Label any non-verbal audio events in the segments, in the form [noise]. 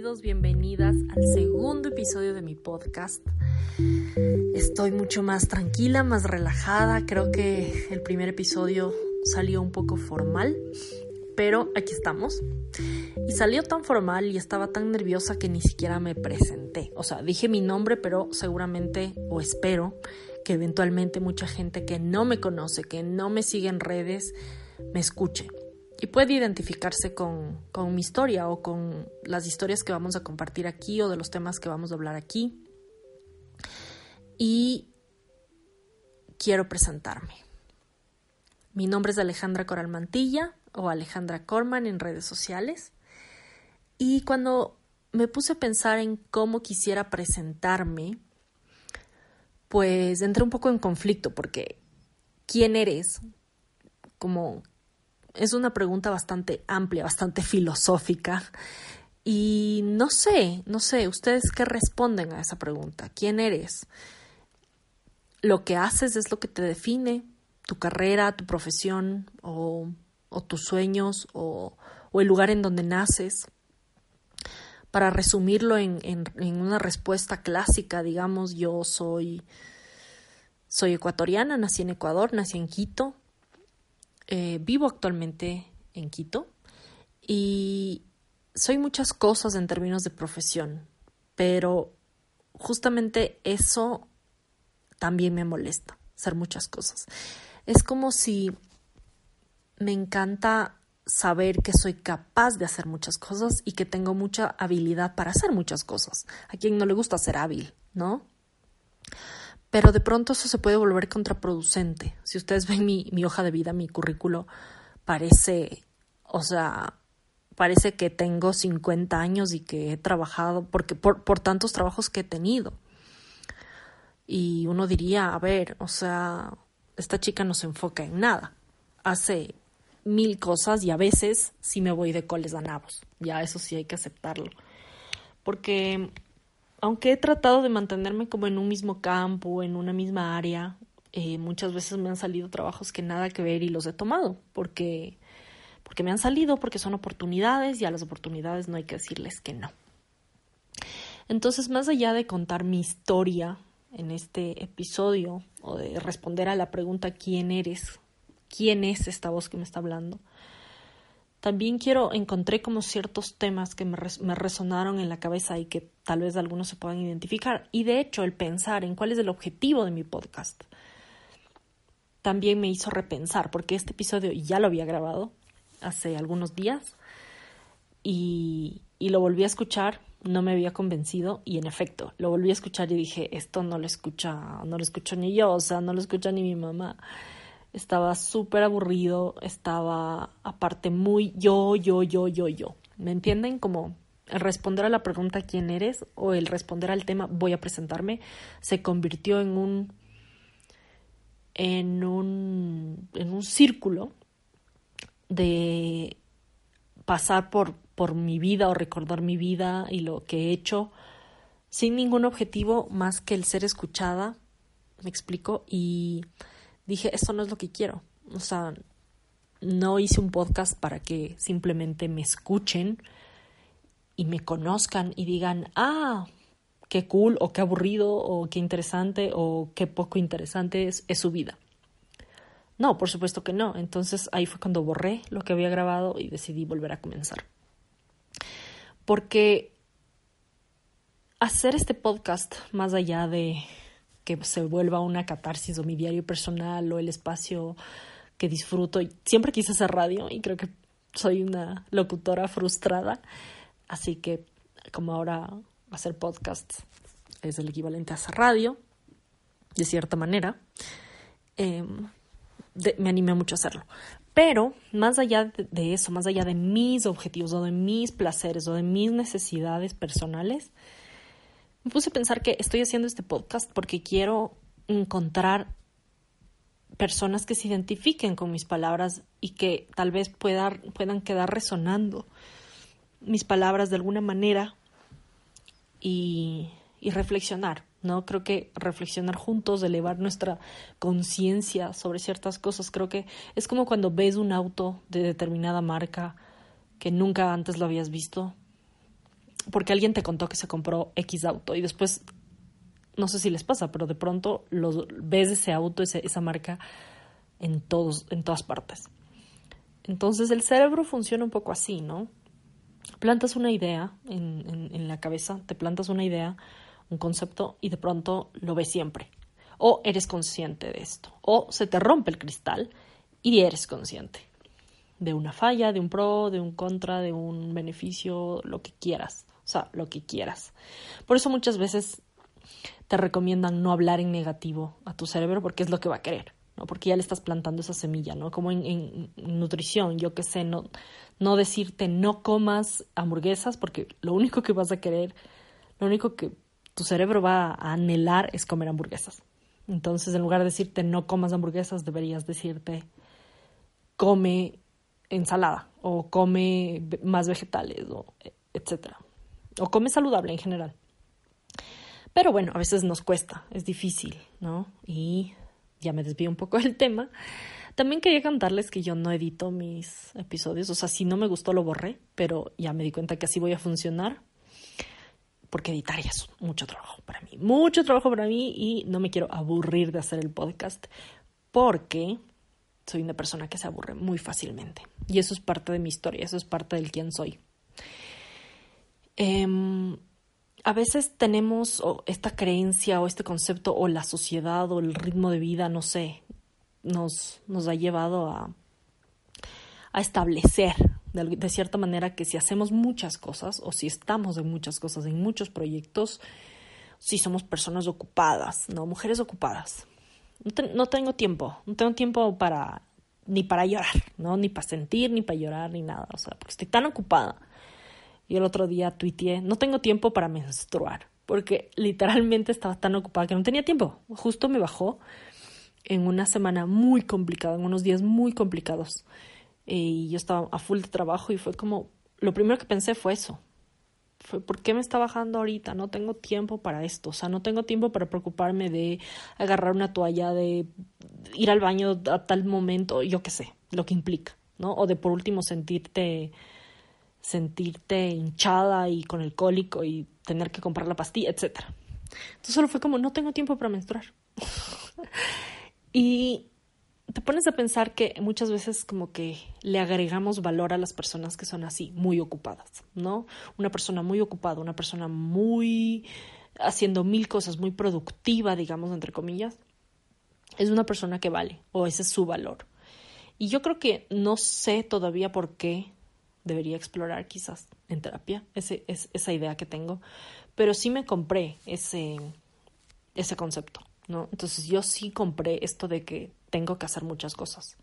bienvenidos, bienvenidas al segundo episodio de mi podcast. Estoy mucho más tranquila, más relajada. Creo que el primer episodio salió un poco formal, pero aquí estamos. Y salió tan formal y estaba tan nerviosa que ni siquiera me presenté. O sea, dije mi nombre, pero seguramente o espero que eventualmente mucha gente que no me conoce, que no me sigue en redes, me escuche y puede identificarse con, con, mi historia o con las historias que vamos a compartir aquí o de los temas que vamos a hablar aquí. Y quiero presentarme. Mi nombre es Alejandra Coral Mantilla o Alejandra Corman en redes sociales. Y cuando me puse a pensar en cómo quisiera presentarme, pues entré un poco en conflicto porque ¿quién eres? Como es una pregunta bastante amplia, bastante filosófica. Y no sé, no sé, ustedes qué responden a esa pregunta. ¿Quién eres? ¿Lo que haces es lo que te define? ¿Tu carrera, tu profesión o, tus sueños o, el lugar en donde naces? Para resumirlo en, en, en una respuesta clásica, digamos, yo soy, soy ecuatoriana, nací en Ecuador, nací en Quito, eh, vivo actualmente en Quito y soy muchas cosas en términos de profesión, pero justamente eso también me molesta, ser muchas cosas. Es como si me encanta saber que soy capaz de hacer muchas cosas y que tengo mucha habilidad para hacer muchas cosas. A quien no le gusta ser hábil, ¿no? Pero de pronto eso se puede volver contraproducente. Si ustedes ven mi, mi hoja de vida, mi currículo, parece, o sea, parece que tengo 50 años y que he trabajado, porque por, por tantos trabajos que he tenido. Y uno diría, a ver, o sea, esta chica no se enfoca en nada. Hace mil cosas y a veces sí me voy de coles a nabos. Ya eso sí hay que aceptarlo. Porque aunque he tratado de mantenerme como en un mismo campo, en una misma área, eh, muchas veces me han salido trabajos que nada que ver y los he tomado, porque, porque me han salido, porque son oportunidades y a las oportunidades no hay que decirles que no. Entonces, más allá de contar mi historia en este episodio o de responder a la pregunta ¿quién eres? ¿Quién es esta voz que me está hablando? También quiero, encontré como ciertos temas que me, resonaron en la cabeza y que tal vez algunos se puedan identificar. Y de hecho, el pensar en cuál es el objetivo de mi podcast también me hizo repensar, porque este episodio ya lo había grabado hace algunos días y, y lo volví a escuchar, no me había convencido y en efecto, lo volví a escuchar y dije, esto no lo escucha, no lo escucho ni yo, o sea, no lo escucha ni mi mamá estaba súper aburrido, estaba aparte muy yo, yo, yo, yo, yo. ¿Me entienden? Como el responder a la pregunta quién eres o el responder al tema voy a presentarme se convirtió en un en un en un círculo de pasar por por mi vida o recordar mi vida y lo que he hecho sin ningún objetivo más que el ser escuchada, me explico, y dije, esto no es lo que quiero. O sea, no hice un podcast para que simplemente me escuchen y me conozcan y digan, ah, qué cool o qué aburrido o qué interesante o qué poco interesante es, es su vida. No, por supuesto que no. Entonces ahí fue cuando borré lo que había grabado y decidí volver a comenzar. Porque hacer este podcast, más allá de que se vuelva una catarsis o mi diario personal o el espacio que disfruto. Siempre quise hacer radio y creo que soy una locutora frustrada, así que como ahora hacer podcast es el equivalente a hacer radio, de cierta manera, eh, de, me animé mucho a hacerlo. Pero más allá de, de eso, más allá de mis objetivos o de mis placeres o de mis necesidades personales, me puse a pensar que estoy haciendo este podcast porque quiero encontrar personas que se identifiquen con mis palabras y que tal vez puedan quedar resonando mis palabras de alguna manera y, y reflexionar, ¿no? Creo que reflexionar juntos, elevar nuestra conciencia sobre ciertas cosas, creo que es como cuando ves un auto de determinada marca que nunca antes lo habías visto porque alguien te contó que se compró X auto y después, no sé si les pasa, pero de pronto los, ves ese auto, esa marca en, todos, en todas partes. Entonces el cerebro funciona un poco así, ¿no? Plantas una idea en, en la cabeza, te plantas una idea, un concepto y de pronto lo ves siempre. O eres consciente de esto. O se te rompe el cristal y eres consciente de una falla, de un pro, de un contra, de un beneficio, lo que quieras. O sea, lo que quieras. Por eso muchas veces te recomiendan no hablar en negativo a tu cerebro porque es lo que va a querer, ¿no? Porque ya le estás plantando esa semilla, ¿no? Como en, nutrición, yo qué sé, no, no decirte no comas hamburguesas porque lo único que vas a querer, lo único que tu cerebro va a anhelar es comer hamburguesas. Entonces, en lugar de decirte no comas hamburguesas, deberías decirte come ensalada o come más vegetales o etcétera. O come saludable en general. Pero bueno, a veces nos cuesta, es difícil, ¿no? Y ya me desvío un poco del tema. También quería contarles que yo no edito mis episodios, o sea, si no me gustó lo borré, pero ya me di cuenta que así voy a funcionar, porque editar ya es mucho trabajo para mí, mucho trabajo para mí y no me quiero aburrir de hacer el podcast, porque soy una persona que se aburre muy fácilmente. Y eso es parte de mi historia, eso es parte del quién soy. Em, a veces tenemos esta creencia o este concepto o la sociedad o el ritmo de vida, no sé, nos, nos ha llevado a, a establecer de, cierta manera que si hacemos muchas cosas o si estamos en muchas cosas, en muchos proyectos, si somos personas ocupadas, ¿no? Mujeres ocupadas no, tengo tiempo, no tengo tiempo para ni para llorar, ¿no? Ni para sentir, ni para llorar, ni nada, o sea, porque estoy tan ocupada. Y el otro día tuiteé, no tengo tiempo para menstruar, porque literalmente estaba tan ocupada que no tenía tiempo. Justo me bajó en una semana muy complicada, en unos días muy complicados. Y yo estaba a full de trabajo y fue como, lo primero que pensé fue eso, ¿por qué me está bajando ahorita? No tengo tiempo para esto, o sea, no tengo tiempo para preocuparme de agarrar una toalla, de ir al baño a tal momento, yo qué sé, lo que implica, ¿no? O de por último sentirte sentirte hinchada y con el cólico y tener que comprar la pastilla, etcétera. Entonces solo fue como no tengo tiempo para menstruar. [laughs] y te pones a pensar que muchas veces como que le agregamos valor a las personas que son así, muy ocupadas, ¿no? Una persona muy ocupada, una persona muy haciendo mil cosas, muy productiva, digamos, entre comillas, es una persona que vale, o ese es su valor. Y yo creo que no sé todavía por qué debería explorar quizás en terapia ese, es, esa idea que tengo, pero sí me compré ese, ese concepto, ¿no? Entonces yo sí compré esto de que tengo que hacer muchas cosas.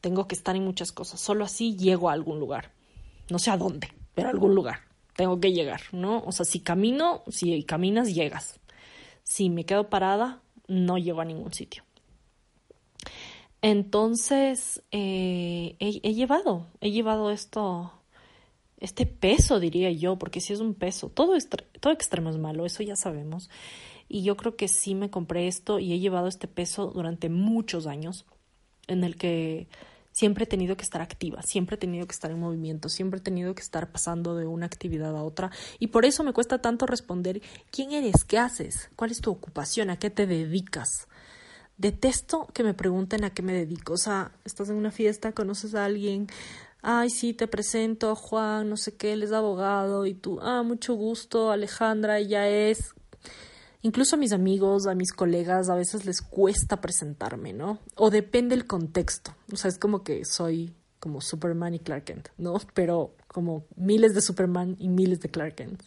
Tengo que estar en muchas cosas. Solo así llego a algún lugar. No sé a dónde, pero a algún lugar. Tengo que llegar, ¿no? O sea, si camino, si caminas, llegas. Si me quedo parada, no llego a ningún sitio. Entonces, eh, he, llevado, he llevado esto, este peso, diría yo, porque si es un peso, todo, todo extremo es malo, eso ya sabemos. Y yo creo que sí me compré esto y he llevado este peso durante muchos años en el que siempre he tenido que estar activa, siempre he tenido que estar en movimiento, siempre he tenido que estar pasando de una actividad a otra. Y por eso me cuesta tanto responder quién eres, qué haces, cuál es tu ocupación, a qué te dedicas. Detesto que me pregunten a qué me dedico, o sea, estás en una fiesta, conoces a alguien, ay, sí, te presento a Juan, no sé qué, él es abogado y tú, ah, mucho gusto, Alejandra, ella es, Incluso a mis amigos, a mis colegas, a veces les cuesta presentarme, ¿no? O depende el contexto. O sea, es como que soy como Superman y Clark Kent, ¿no? Pero como miles de Superman y miles de Clark Kent.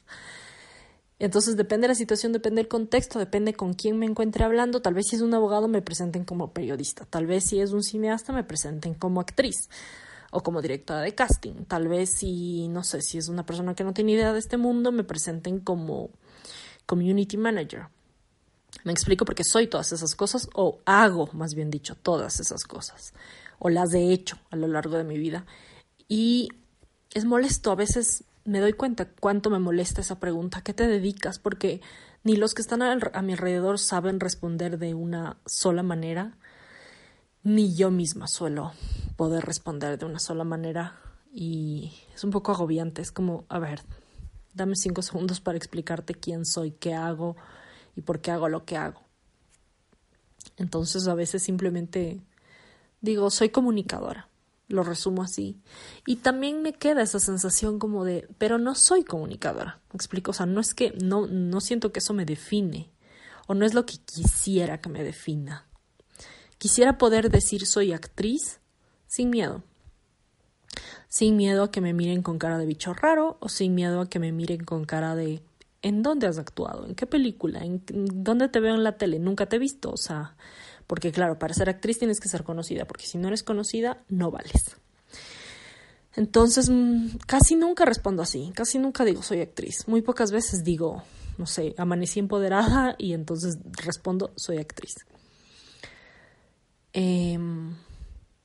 Entonces depende de la situación, depende del contexto, depende con quién me encuentre hablando. Tal vez si es un abogado me presenten como periodista, tal vez si es un cineasta me presenten como actriz o como directora de casting. Tal vez si, no sé, si es una persona que no tiene idea de este mundo me presenten como community manager. Me explico porque soy todas esas cosas o hago, más bien dicho, todas esas cosas o las he hecho a lo largo de mi vida. Y es molesto, a veces me doy cuenta cuánto me molesta esa pregunta, ¿qué te dedicas? Porque ni los que están a, mi alrededor saben responder de una sola manera, ni yo misma suelo poder responder de una sola manera y es un poco agobiante, es como, a ver, Dame cinco segundos para explicarte quién soy, qué hago y por qué hago lo que hago. Entonces a veces simplemente digo, soy comunicadora, lo resumo así. Y también me queda esa sensación como de, pero no soy comunicadora, ¿me explico? O sea, no es que, no, no siento que eso me define, o no es lo que quisiera que me defina. Quisiera poder decir soy actriz sin miedo. Sin miedo a que me miren con cara de bicho raro o sin miedo a que me miren con cara de ¿en dónde has actuado? ¿En qué película? ¿En dónde te veo en la tele? Nunca te he visto. O sea, porque claro, para ser actriz tienes que ser conocida, porque si no eres conocida, no vales. Entonces, mm, casi nunca respondo así, casi nunca digo soy actriz. Muy pocas veces digo, no sé, amanecí empoderada y entonces respondo soy actriz. Em,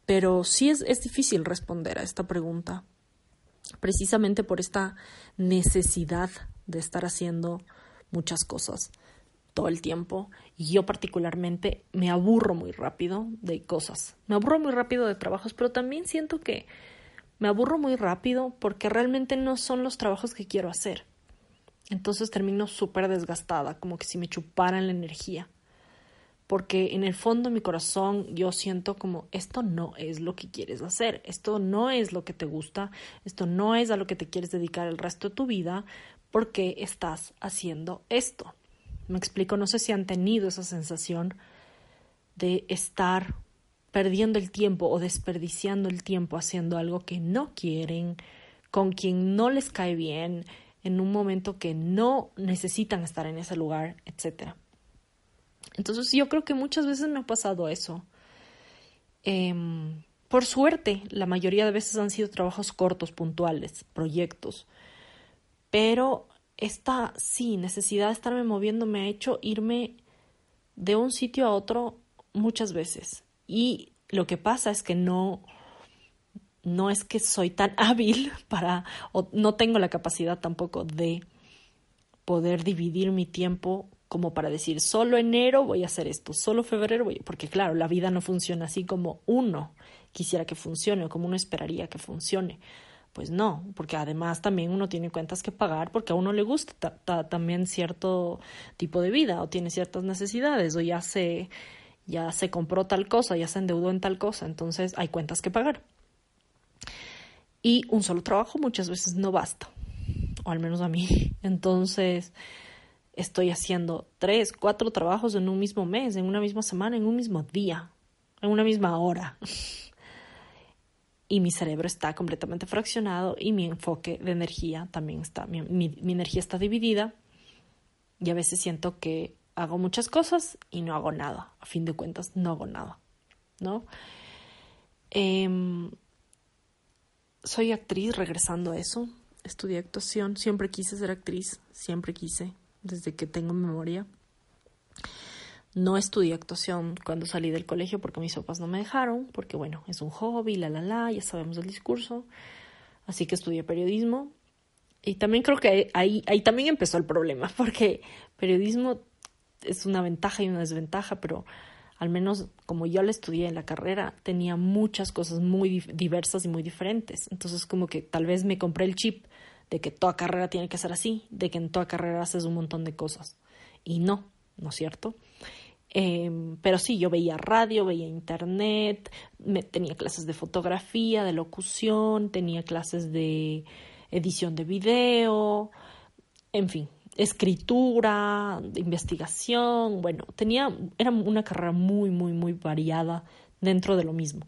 pero sí es, es difícil responder a esta pregunta, precisamente por esta necesidad de estar haciendo muchas cosas todo el tiempo y yo particularmente me aburro muy rápido de cosas. Me aburro muy rápido de trabajos, pero también siento que me aburro muy rápido porque realmente no son los trabajos que quiero hacer. Entonces termino súper desgastada, como que si me chuparan la energía. Porque en el fondo de mi corazón yo siento como esto no es lo que quieres hacer, esto no es lo que te gusta, esto no es a lo que te quieres dedicar el resto de tu vida, porque estás haciendo esto. Me explico, no sé si han tenido esa sensación de estar perdiendo el tiempo o desperdiciando el tiempo haciendo algo que no quieren, con quien no les cae bien, en un momento que no necesitan estar en ese lugar, etc. Entonces yo creo que muchas veces me ha pasado eso. Em, por suerte, la mayoría de veces han sido trabajos cortos, puntuales, proyectos. Pero esta, sí, necesidad de estarme moviendo me ha hecho irme de un sitio a otro muchas veces. Y lo que pasa es que no, no es que soy tan [laughs] hábil para, o no tengo la capacidad tampoco de poder dividir mi tiempo como para decir solo enero voy a hacer esto, solo febrero voy, porque claro, la vida no funciona así como uno quisiera que funcione o como uno esperaría que funcione. Pues no, porque además también uno tiene cuentas que pagar porque a uno le gusta también cierto tipo de vida o tiene ciertas necesidades o ya se ya se compró tal cosa, ya se endeudó en tal cosa, entonces hay cuentas que pagar. Y un solo trabajo muchas veces no basta, o al menos a mí. [laughs] Entonces estoy haciendo tres, cuatro trabajos en un mismo mes, en una misma semana, en un mismo día, en una misma hora [laughs] y mi cerebro está completamente fraccionado y mi enfoque de energía también está, mi, energía está dividida y a veces siento que hago muchas cosas y no hago nada. A fin de cuentas, no hago nada, ¿no? Em, soy actriz, regresando a eso. Estudié actuación, siempre quise ser actriz, siempre quise, desde que tengo memoria. No estudié actuación cuando salí del colegio porque mis papás no me dejaron, porque bueno, es un hobby, la la la, ya sabemos el discurso. Así que estudié periodismo. Y también creo que ahí, ahí también empezó el problema, [laughs] porque periodismo es una ventaja y una desventaja, pero al menos como yo la estudié en la carrera, tenía muchas cosas muy diversas y muy diferentes. Entonces como que tal vez me compré el chip de que toda carrera tiene que ser así, de que en toda carrera haces un montón de cosas. Y no, ¿no es cierto? Em, pero sí, yo veía radio, veía internet, me, tenía clases de fotografía, de locución, tenía clases de edición de video, en fin, escritura, de investigación, bueno, tenía, era una carrera muy, muy, muy variada dentro de lo mismo.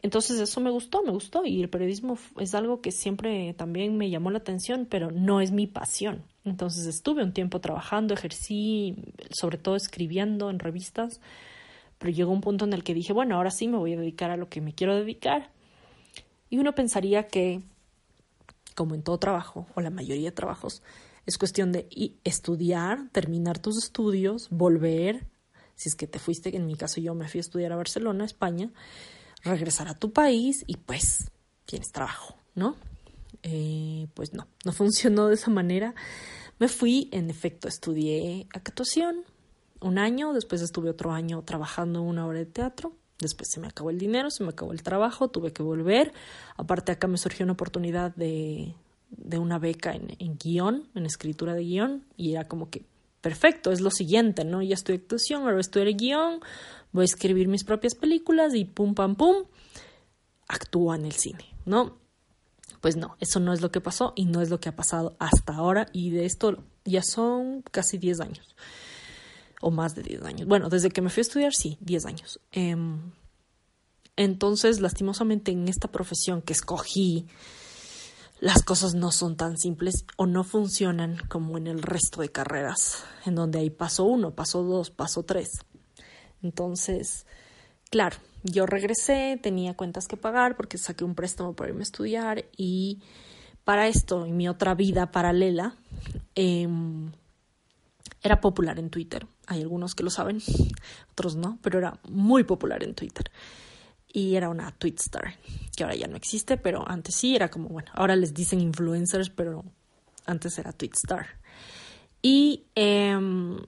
Entonces eso me gustó, me gustó y el periodismo es algo que siempre también me llamó la atención, pero no es mi pasión. Entonces estuve un tiempo trabajando, ejercí, sobre todo escribiendo en revistas, pero llegó un punto en el que dije, bueno, ahora sí me voy a dedicar a lo que me quiero dedicar. Y uno pensaría que, como en todo trabajo, o la mayoría de trabajos, es cuestión de estudiar, terminar tus estudios, volver, si es que te fuiste, en mi caso yo me fui a estudiar a Barcelona, España, regresar a tu país y pues tienes trabajo, ¿no? Eh, pues no, no [laughs] funcionó de esa manera. Me fui, en efecto, estudié actuación un año, después estuve otro año trabajando una obra de teatro, después se me acabó el dinero, se me acabó el trabajo, tuve que volver. Aparte acá me surgió una oportunidad de, de una beca en, en guion, en escritura de guion, y era como que perfecto, es lo siguiente, ¿no? Ya estoy actuación, ahora en guion, voy a escribir mis propias películas y pum, pam, pum, actúa en el cine, ¿no? Pues no, eso no es lo que pasó y no es lo que ha pasado hasta ahora y de esto ya son casi 10 años o más de 10 años. Bueno, desde que me fui a estudiar, sí, 10 años. Em, entonces, lastimosamente en esta profesión que escogí, las cosas no son tan simples o no funcionan como en el resto de carreras, en donde hay paso uno, paso dos, paso tres. Entonces, claro, yo regresé, tenía cuentas que pagar porque saqué un préstamo para irme a estudiar y para esto, en mi otra vida paralela, em, era popular en Twitter. Hay algunos que lo saben, otros no, pero era muy popular en Twitter. Y era una Twitstar, que ahora ya no existe, pero antes sí era como, bueno, ahora les dicen influencers, pero antes era Twitstar. Y em,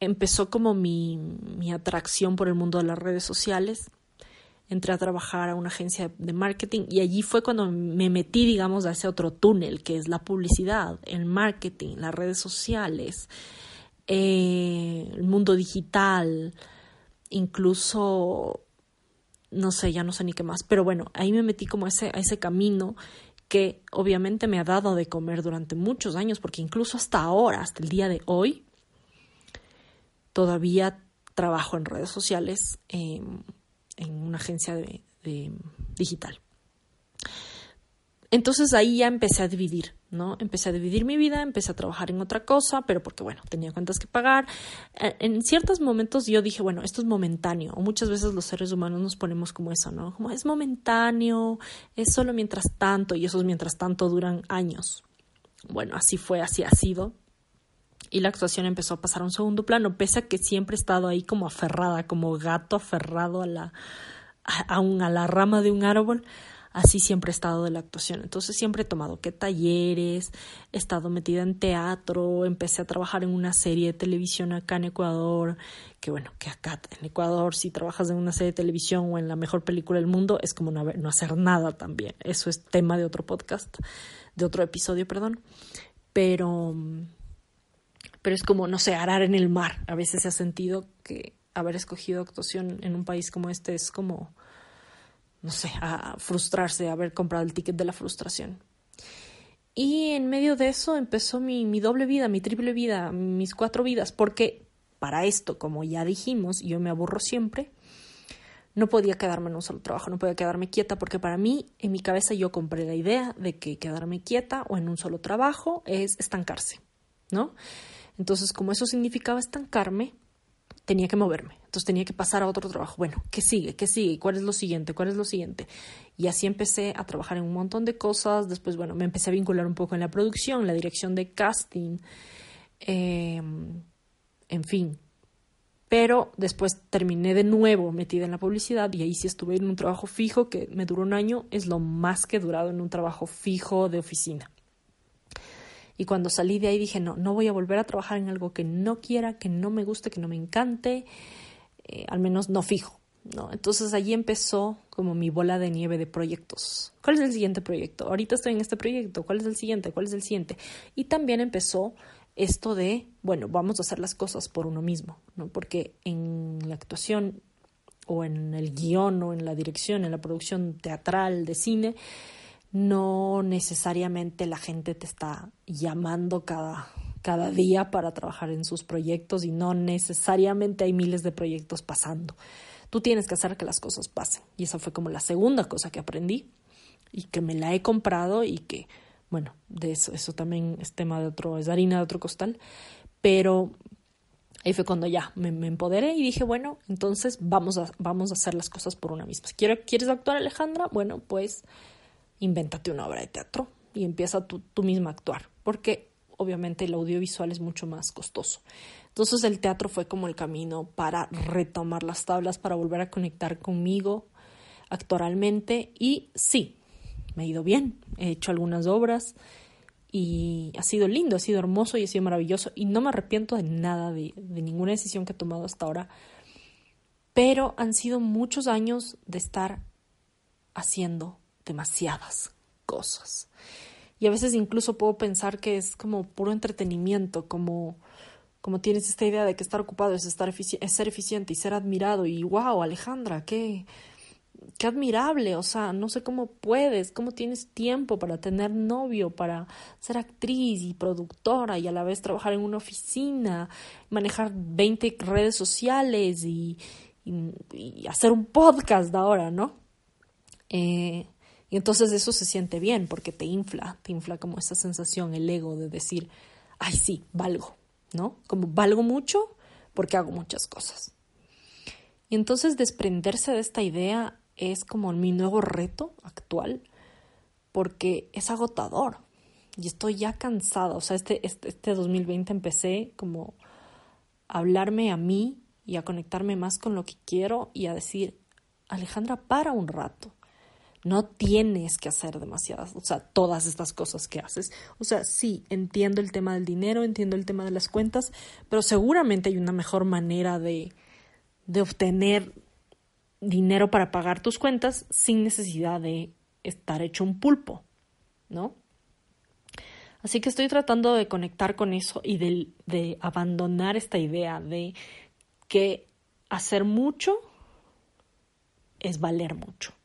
empezó como mi, mi atracción por el mundo de las redes sociales. Entré a trabajar a una agencia de marketing y allí fue cuando me metí, digamos, a ese otro túnel que es la publicidad, el marketing, las redes sociales, eh, el mundo digital, incluso, no sé, ya no sé ni qué más, pero bueno, ahí me metí como a ese, a ese camino que obviamente me ha dado de comer durante muchos años, porque incluso hasta ahora, hasta el día de hoy, todavía trabajo en redes sociales en una agencia de, digital. Entonces ahí ya empecé a dividir, ¿no? Empecé a dividir mi vida, empecé a trabajar en otra cosa, pero porque, bueno, tenía cuentas que pagar. Eh, en ciertos momentos yo dije, bueno, esto es momentáneo, o muchas veces los seres humanos nos ponemos como eso, ¿no? Como es momentáneo, es solo mientras tanto, y esos mientras tanto duran años. Bueno, así fue, así ha sido y la actuación empezó a pasar a un segundo plano, pese a que siempre he estado ahí como aferrada, como gato aferrado a la, a, a la rama de un árbol, así siempre he estado de la actuación. Entonces siempre he tomado que talleres, he estado metida en teatro, empecé a trabajar en una serie de televisión acá en Ecuador, que bueno, que acá en Ecuador si trabajas en una serie de televisión o en la mejor película del mundo es como no, no hacer nada también. Eso es tema de otro podcast, de otro episodio, perdón. Pero pero es como, no sé, arar en el mar. A veces se ha sentido que haber escogido actuación en un país como este es como, no sé, a frustrarse, haber comprado el ticket de la frustración. Y en medio de eso empezó mi, mi doble vida, mi triple vida, mis cuatro vidas, porque para esto, como ya dijimos, yo me aburro siempre, no podía quedarme en un solo trabajo, no podía quedarme quieta, porque para mí, en mi cabeza, yo compré la idea de que quedarme quieta o en un solo trabajo es estancarse, ¿no? Entonces, como eso significaba estancarme, tenía que moverme. Entonces tenía que pasar a otro trabajo. Bueno, ¿qué sigue? ¿Qué sigue? ¿Cuál es lo siguiente? ¿Cuál es lo siguiente? Y así empecé a trabajar en un montón de cosas. Después, bueno, me empecé a vincular un poco en la producción, la dirección de casting, em, en fin. Pero después terminé de nuevo metida en la publicidad y ahí sí estuve en un trabajo fijo que me duró un año. Es lo más que he durado en un trabajo fijo de oficina. Y cuando salí de ahí dije, no, no voy a volver a trabajar en algo que no quiera, que no me guste, que no me encante, eh, al menos no fijo. ¿no? Entonces allí empezó como mi bola de nieve de proyectos. ¿Cuál es el siguiente proyecto? Ahorita estoy en este proyecto, ¿cuál es el siguiente? ¿Cuál es el siguiente? Y también empezó esto de, bueno, vamos a hacer las cosas por uno mismo, ¿no? Porque en la actuación o en el guion o en la dirección, en la producción teatral de cine, no necesariamente la gente te está llamando cada, cada día para trabajar en sus proyectos y no necesariamente hay miles de proyectos pasando. Tú tienes que hacer que las cosas pasen. Y esa fue como la segunda cosa que aprendí y que me la he comprado y que, bueno, de eso, eso también es tema de otro, es harina de otro costal. Pero ahí fue cuando ya me, empoderé y dije, bueno, entonces vamos a, vamos a hacer las cosas por una misma. ¿Quieres actuar, Alejandra? Bueno, pues invéntate una obra de teatro y empieza tú, tú misma a actuar, porque obviamente el audiovisual es mucho más costoso. Entonces el teatro fue como el camino para retomar las tablas, para volver a conectar conmigo actualmente. Y sí, me ha ido bien, he hecho algunas obras y ha sido lindo, ha sido hermoso y ha sido maravilloso. Y no me arrepiento de nada, de, de ninguna decisión que he tomado hasta ahora, pero han sido muchos años de estar haciendo demasiadas cosas. Y a veces incluso puedo pensar que es como puro entretenimiento, como, como tienes esta idea de que estar ocupado es, estar es ser eficiente y ser admirado. Y wow, Alejandra, qué, qué admirable, o sea, no sé cómo puedes, cómo tienes tiempo para tener novio, para ser actriz y productora y a la vez trabajar en una oficina, manejar 20 redes sociales y, y, hacer un podcast ahora, ¿no? Eh, y entonces eso se siente bien porque te infla, te infla como esa sensación, el ego de decir, ay sí, valgo, ¿no? Como valgo mucho porque hago muchas cosas. Y entonces desprenderse de esta idea es como mi nuevo reto actual porque es agotador y estoy ya cansada. O sea, este, este, este 2020 empecé como a hablarme a mí y a conectarme más con lo que quiero y a decir, Alejandra, para un rato. No tienes que hacer demasiadas, o sea, todas estas cosas que haces. O sea, sí, entiendo el tema del dinero, entiendo el tema de las cuentas, pero seguramente hay una mejor manera de, de obtener dinero para pagar tus cuentas sin necesidad de estar hecho un pulpo, ¿no? Así que estoy tratando de conectar con eso y de, de abandonar esta idea de que hacer mucho es valer mucho.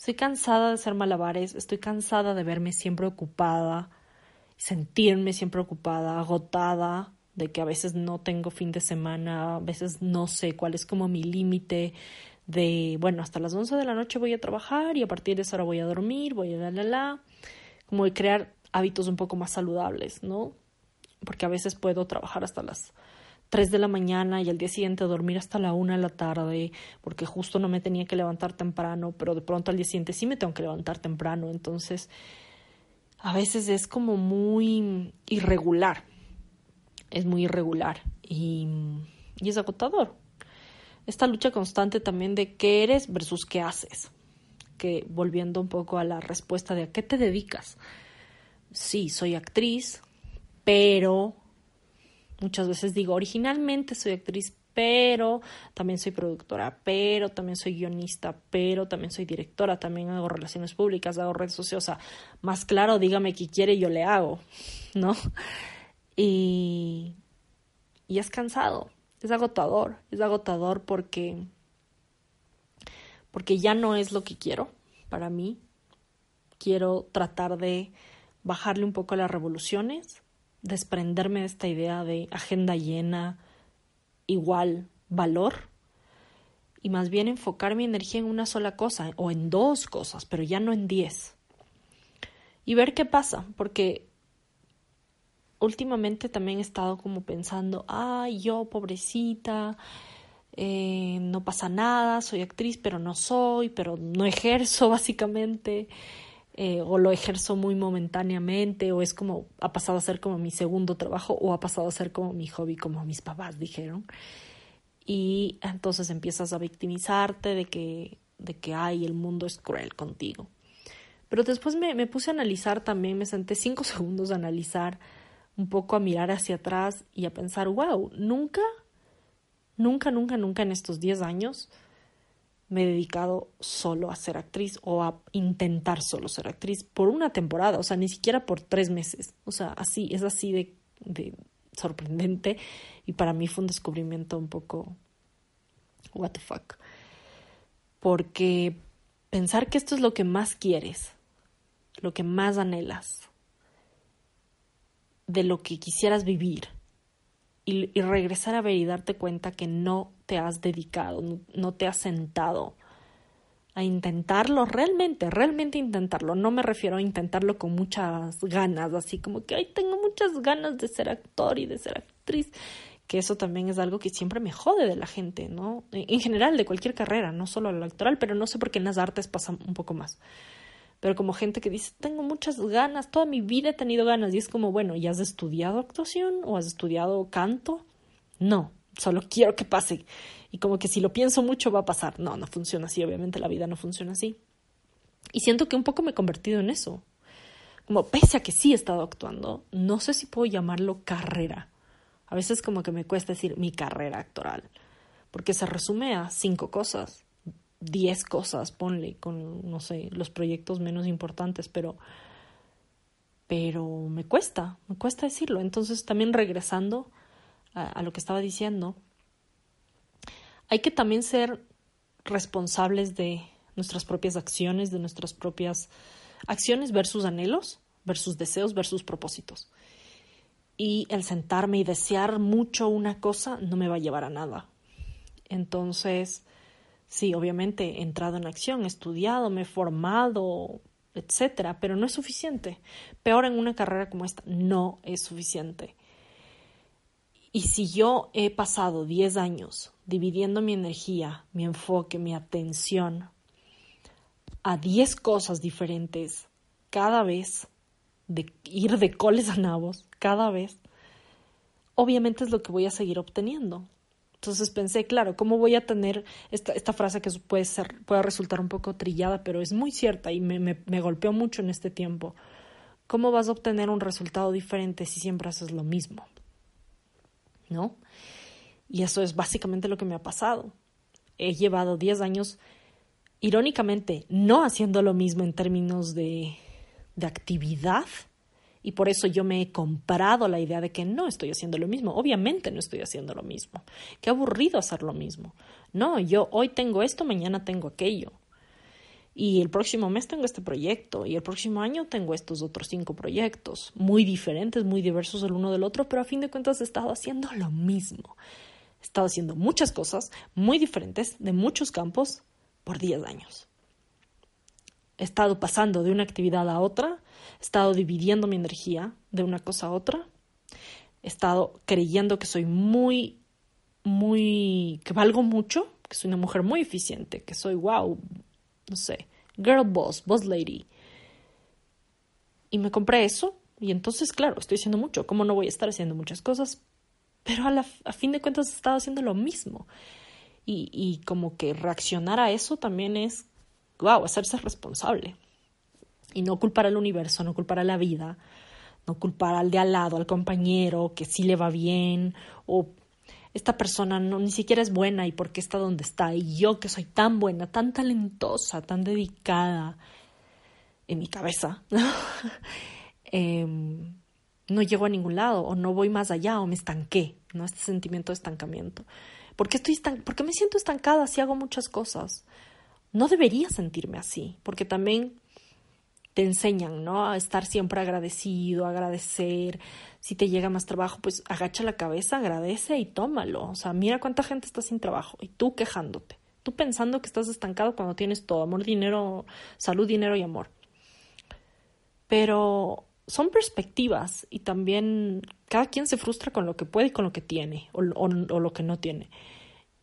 Estoy cansada de ser malabares, estoy cansada de verme siempre ocupada, sentirme siempre ocupada, agotada, de que a veces no tengo fin de semana, a veces no sé cuál es como mi límite de, bueno, hasta las 11 de la noche voy a trabajar y a partir de esa hora voy a dormir, voy a la la la, como de crear hábitos un poco más saludables, ¿no? Porque a veces puedo trabajar hasta las 3 de la mañana y al día siguiente dormir hasta la 1 de la tarde, porque justo no me tenía que levantar temprano, pero de pronto al día siguiente sí me tengo que levantar temprano, entonces a veces es como muy irregular, es muy irregular y, y es agotador. Esta lucha constante también de qué eres versus qué haces, que volviendo un poco a la respuesta de a qué te dedicas. Sí, soy actriz, pero muchas veces digo, originalmente soy actriz, pero también soy productora, pero también soy guionista, pero también soy directora, también hago relaciones públicas, hago o sea, más claro, dígame qué quiere y yo le hago, ¿no? Y, y es cansado, es agotador, es agotador porque porque ya no es lo que quiero para mí. Quiero tratar de bajarle un poco las revoluciones, desprenderme de esta idea de agenda llena, igual valor, y más bien enfocar mi energía en una sola cosa o en dos cosas, pero ya no en diez. Y ver qué pasa, porque últimamente también he estado como pensando, ay, yo pobrecita, eh, no pasa nada, soy actriz, pero no soy, pero no ejerzo [laughs] básicamente. Eh, o lo ejerzo muy momentáneamente, o es como, ha pasado a ser como mi segundo trabajo, o ha pasado a ser como mi hobby, como mis papás dijeron. Y entonces empiezas a victimizarte de que, de que, ay, el mundo es cruel contigo. Pero después me, me puse a analizar también, me senté cinco [laughs] segundos a analizar un poco a mirar hacia atrás y a pensar, wow, nunca, nunca, nunca, nunca en estos diez años me he dedicado solo a ser actriz o a intentar solo ser actriz por una temporada, o sea, ni siquiera por tres meses. O sea, así, es así de, de sorprendente y para mí fue un descubrimiento un poco what the fuck. Porque pensar que esto es lo que más quieres, lo que más anhelas, de lo que quisieras vivir, y, regresar a ver y darte cuenta que no te has dedicado, no, te has sentado a intentarlo realmente, realmente intentarlo. No me refiero a intentarlo con muchas ganas, así como que, ay, tengo muchas ganas de ser actor y de ser actriz, que eso también es algo que siempre me jode de la gente, ¿no? En general, de cualquier carrera, no solo la actoral, pero no sé por qué en las artes pasa un poco más pero como gente que dice, tengo muchas ganas, toda mi vida he tenido ganas, y es como, bueno, ¿y has estudiado actuación o has estudiado canto? No, solo quiero que pase. Y como que si lo pienso mucho va a pasar. No, no funciona así, obviamente la vida no funciona así. Y siento que un poco me he convertido en eso. Como pese a que sí he estado actuando, no sé si puedo llamarlo carrera. A veces como que me cuesta decir mi carrera actoral, porque se resume a cinco cosas. 10 cosas, ponle, con, no sé, los proyectos menos importantes, pero, pero me cuesta, me cuesta decirlo. Entonces, también regresando a, a lo que estaba diciendo, hay que también ser responsables de nuestras propias acciones, de nuestras propias acciones versus anhelos, versus deseos, versus propósitos. Y el sentarme y desear mucho una cosa no me va a llevar a nada. Entonces, sí, obviamente he entrado en acción, he estudiado, me he formado, etcétera, pero no es suficiente. Peor en una carrera como esta, no es suficiente. Y si yo he pasado 10 años dividiendo mi energía, mi enfoque, mi atención a 10 cosas diferentes cada vez, de ir de coles a nabos cada vez, obviamente es lo que voy a seguir obteniendo. Entonces pensé, claro, ¿cómo voy a tener esta, esta frase que puede, ser, puede resultar un poco trillada, pero es muy cierta y me, me, golpeó mucho en este tiempo? ¿Cómo vas a obtener un resultado diferente si siempre haces lo mismo? ¿No? Y eso es básicamente lo que me ha pasado. He llevado 10 años, irónicamente, no haciendo lo mismo en términos de, de actividad, y por eso yo me he comprado la idea de que no estoy haciendo lo mismo. Obviamente no estoy haciendo lo mismo. Qué aburrido hacer lo mismo. No, yo hoy tengo esto, mañana tengo aquello. Y el próximo mes tengo este proyecto y el próximo año tengo estos otros cinco proyectos, muy diferentes, muy diversos el uno del otro, pero a fin de cuentas he estado haciendo lo mismo. He estado haciendo muchas cosas muy diferentes de muchos campos por 10 años. He estado pasando de una actividad a otra, he estado dividiendo mi energía de una cosa a otra, he estado creyendo que soy muy, muy, que valgo mucho, que soy una mujer muy eficiente, que soy, wow, no sé, girl boss, boss lady. Y me compré eso y entonces, claro, estoy haciendo mucho. ¿Cómo no voy a estar haciendo muchas cosas? Pero a, fin de cuentas he estado haciendo lo mismo. Y como que reaccionar a eso también es wow, hacerse responsable. Y no culpar al universo, no culpar a la vida, no culpar al de al lado, al compañero, que sí le va bien, o esta persona no ni siquiera es buena y por qué está donde está, y yo que soy tan buena, tan talentosa, tan dedicada en mi cabeza, [laughs] em, no llego a ningún lado, o no voy más allá, o me estanqué, ¿no? Este sentimiento de estancamiento. ¿Por qué, estoy ¿Por qué me siento estancada si hago muchas cosas? No debería sentirme así, porque también te enseñan, ¿no? A estar siempre agradecido, agradecer. Si te llega más trabajo, pues agacha la cabeza, agradece y tómalo. O sea, mira cuánta gente está sin trabajo y tú quejándote. Tú pensando que estás estancado cuando tienes todo, amor, dinero, salud, dinero y amor. Pero son perspectivas y también cada quien se frustra con lo que puede y con lo que tiene o, o lo que no tiene.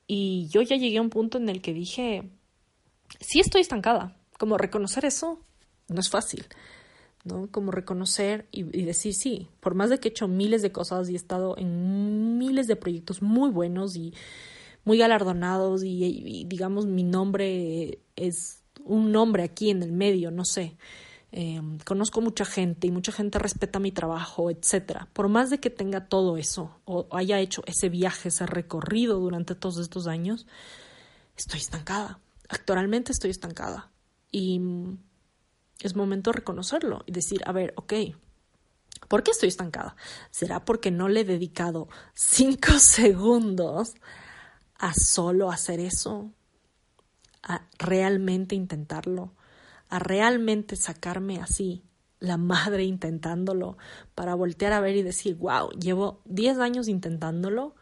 Y yo ya llegué a un punto en el que dije, sí estoy estancada. Como reconocer eso no es fácil, ¿no? Como reconocer y, decir, sí, por más de que he hecho miles de cosas y he estado en miles de proyectos muy buenos y muy galardonados y, digamos mi nombre es un nombre aquí en el medio, no sé. Em, conozco mucha gente y mucha gente respeta mi trabajo, etcétera. Por más de que tenga todo eso o haya hecho ese viaje, ese recorrido durante todos estos años, estoy estancada actualmente estoy estancada y es momento de reconocerlo y decir, a ver, ok, ¿por qué estoy estancada? ¿Será porque no le he dedicado cinco [laughs] segundos a solo hacer eso? A realmente intentarlo, a realmente sacarme así la madre intentándolo para voltear a ver y decir, wow, llevo 10 años intentándolo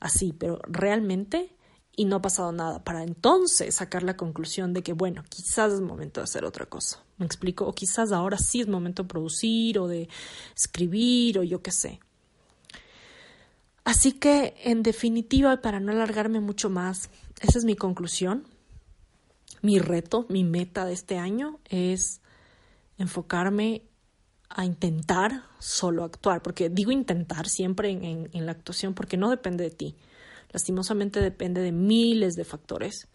así, pero realmente y no ha pasado nada, para entonces sacar la conclusión de que, bueno, quizás es momento de hacer otra cosa. ¿Me explico? O quizás ahora sí es momento de producir o de escribir o yo qué sé. Así que, en definitiva, para no alargarme mucho más, esa es mi conclusión. Mi reto, mi meta de este año es enfocarme a intentar solo actuar, porque digo intentar siempre en, en la actuación porque no depende de ti Lastimosamente depende de miles de factores,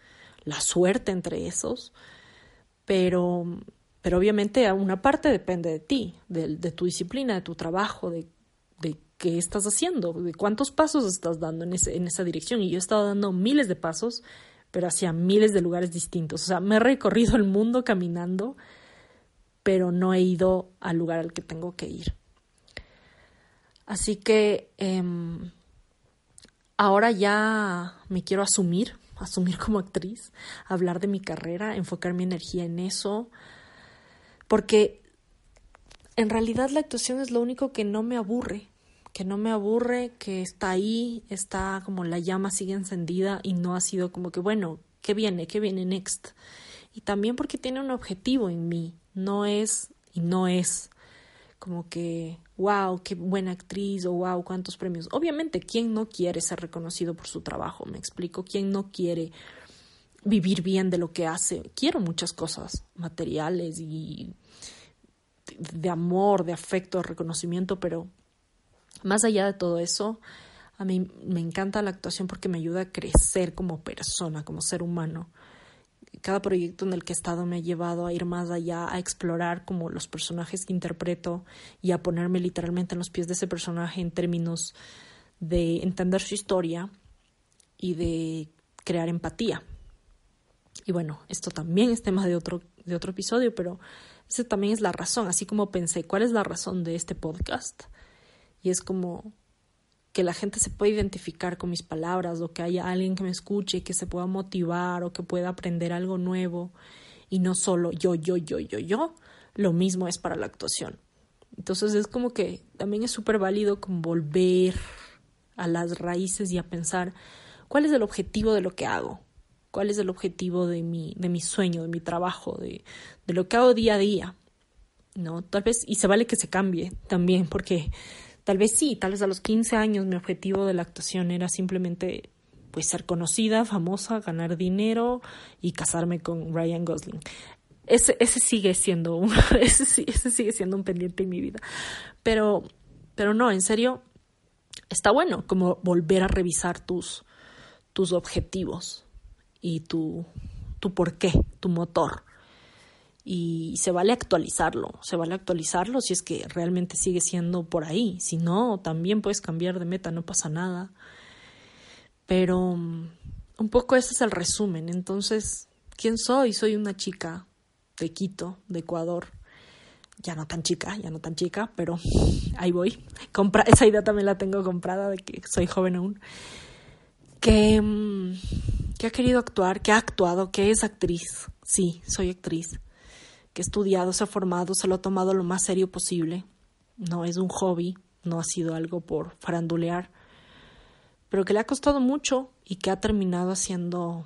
la suerte entre esos, pero, pero obviamente una parte depende de ti, de, tu disciplina, de tu trabajo, de, qué estás haciendo, de cuántos pasos estás dando en esa dirección. Y yo he estado dando miles de pasos, pero hacia miles de lugares distintos. O sea, me he recorrido el mundo caminando, pero no he ido al lugar al que tengo que ir. Así que em, ahora ya me quiero asumir, [laughs] asumir como actriz, hablar de mi carrera, enfocar mi energía en eso, porque en realidad la actuación es lo único que no me aburre, que no me aburre, que está ahí, está como la llama sigue encendida y no ha sido como que, bueno, ¿qué viene? ¿Qué viene next? Y también porque tiene un objetivo en mí, no es y no es como que, wow, qué buena actriz o wow, cuántos premios. Obviamente, ¿quién no quiere ser reconocido por su trabajo? Me explico, ¿quién no quiere vivir bien de lo que hace? Quiero muchas cosas materiales y de amor, de afecto, de reconocimiento, pero más allá de todo eso, a mí me encanta la actuación porque me ayuda a crecer como persona, como ser humano. Cada proyecto en el que he estado me ha llevado a ir más allá, a explorar como los personajes que interpreto y a ponerme literalmente en los pies de ese personaje en términos de entender su historia y de crear empatía. Y bueno, esto también es tema de otro, de otro episodio, pero esa también es la razón, así como pensé, ¿cuál es la razón de este podcast? Y es como que la gente se pueda identificar con mis palabras o que haya alguien que me escuche, que se pueda motivar o que pueda aprender algo nuevo y no solo yo, yo, yo, yo, yo. Lo mismo es para la actuación. Entonces es como que también es súper válido volver a las raíces y a pensar cuál es el objetivo de lo que hago, cuál es el objetivo de mi, de mi sueño, de mi trabajo, de, de lo que hago día a día. ¿No? Tal vez, y se vale que se cambie también, porque tal vez sí, tal vez a los 15 años mi objetivo de la actuación era simplemente pues ser conocida, famosa, ganar dinero y casarme con Ryan Gosling. Ese, ese sigue siendo un, [laughs] ese, ese sigue siendo un pendiente en mi vida. Pero, pero no, en serio, está bueno como volver a revisar tus, tus objetivos, y tu, tu por qué, tu motor. Y se vale actualizarlo, se vale actualizarlo si es que realmente sigue siendo por ahí. Si no, también puedes cambiar de meta, no pasa nada. Pero mm, un poco ese es el resumen. Entonces, ¿quién soy? Soy una chica de Quito, de Ecuador. Ya no tan chica, ya no tan chica, pero [laughs] ahí voy. Compra esa idea también la tengo comprada de que soy joven aún. Que mm, que ha querido actuar, que ha actuado, que es actriz. Sí, soy actriz. Que ha estudiado, se ha formado, se lo ha tomado lo más serio posible. No es un hobby, no ha sido algo por farandulear, pero que le ha costado mucho y que ha terminado haciendo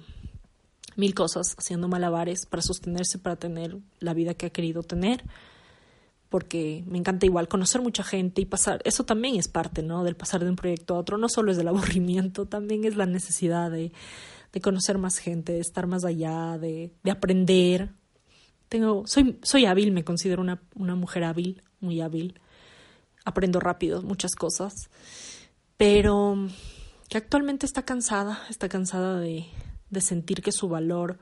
mil cosas, haciendo malabares para sostenerse, para tener la vida que ha querido tener porque me encanta igual conocer mucha gente y pasar, eso también es parte, ¿no? Del pasar de un proyecto a otro, no solo es del [laughs] aburrimiento, también es la necesidad de, de conocer más gente, de estar más allá, de, de aprender. Tengo, soy, soy hábil, me considero una, una mujer hábil, muy hábil. Aprendo rápido muchas cosas, pero que actualmente está cansada, está cansada de, de sentir que su valor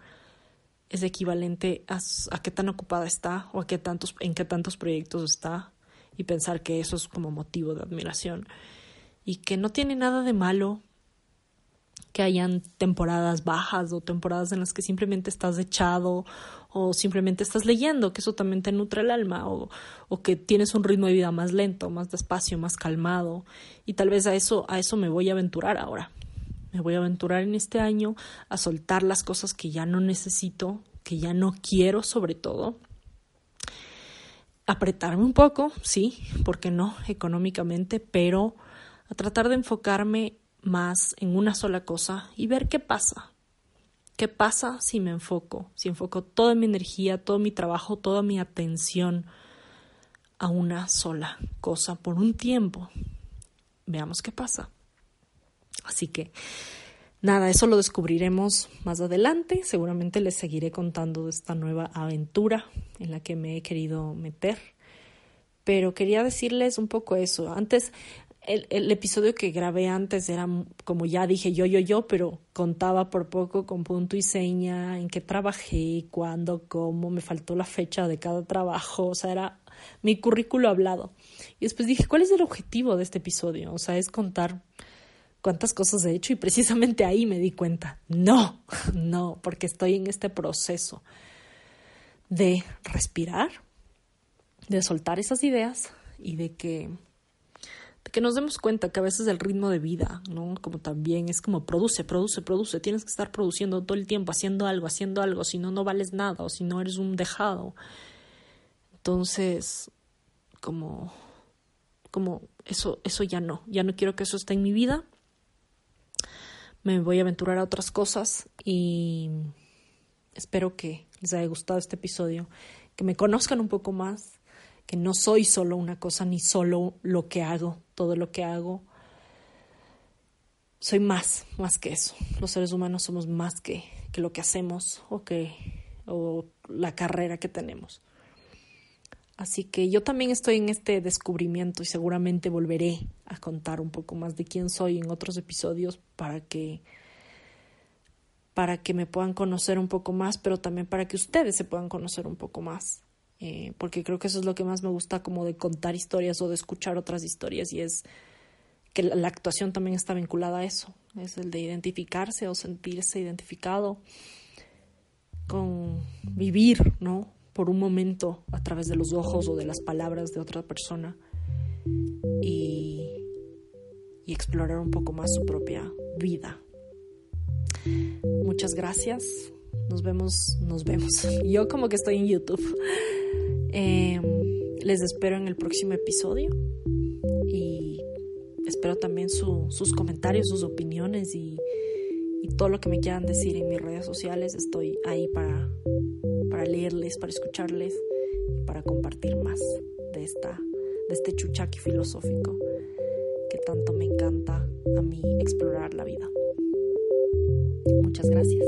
es equivalente a, a, qué tan ocupada está o a qué tantos, en qué tantos proyectos está y pensar que eso es como motivo de admiración y que no tiene nada de malo que hayan temporadas bajas o temporadas en las que simplemente estás echado o simplemente estás leyendo, que eso también te nutre el alma, o, o que tienes un ritmo de vida más lento, más despacio, más calmado, y tal vez a eso, a eso me voy a aventurar ahora. Me voy a aventurar en este año a soltar las cosas que ya no necesito, que ya no quiero sobre todo. Apretarme un poco, sí, porque no económicamente, pero a tratar de enfocarme más en una sola cosa y ver qué pasa. ¿Qué pasa si me enfoco? Si enfoco toda mi energía, todo mi trabajo, toda mi atención a una sola cosa por un tiempo. Veamos qué pasa. Así que nada, eso lo descubriremos más adelante. Seguramente les seguiré contando de esta nueva aventura en la que me he querido meter. Pero quería decirles un poco eso. Antes, el, episodio que grabé antes era, como ya dije, yo, yo, yo, pero contaba por poco con punto y seña en qué trabajé, cuándo, cómo, me faltó la fecha de cada trabajo, o sea, era mi currículo hablado. Y después dije, ¿cuál es el objetivo de este episodio? O sea, es contar cuántas cosas he hecho y precisamente ahí me di cuenta, no, [laughs] no, porque estoy en este proceso de respirar, de soltar esas ideas y de que que nos demos cuenta que a veces el ritmo de vida, ¿no? Como también es como produce, produce, produce, tienes que estar produciendo todo el tiempo, haciendo algo, haciendo algo, si no no vales nada o si no eres un dejado. Entonces, como como eso eso ya no, ya no quiero que eso esté en mi vida. Me voy a aventurar a otras cosas y espero que les haya gustado este episodio, que me conozcan un poco más, que no soy solo una cosa ni solo lo que hago, todo lo que hago. Soy más, más que eso. Los seres humanos somos más que, que lo que hacemos o que o la carrera que tenemos. Así que yo también estoy en este descubrimiento y seguramente volveré a contar un poco más de quién soy en otros episodios para que para que me puedan conocer un poco más, pero también para que ustedes se puedan conocer un poco más. Eh, porque creo que eso es lo que más me gusta como de contar historias o de escuchar otras historias y es que la, la actuación también está vinculada a eso, es el de identificarse o sentirse identificado con vivir, ¿no? Por un momento a través de los ojos o de las palabras de otra persona y, y explorar un poco más su propia vida. Muchas gracias. Nos vemos, nos vemos. [laughs] Yo como que estoy en YouTube. Eh, les espero en el próximo episodio y espero también su, sus comentarios, sus opiniones y, y, todo lo que me quieran decir en mis redes sociales. Estoy ahí para, para leerles, para escucharles y para compartir más de, esta, de este chuchaqui filosófico que tanto me encanta a mí explorar la vida. Muchas gracias.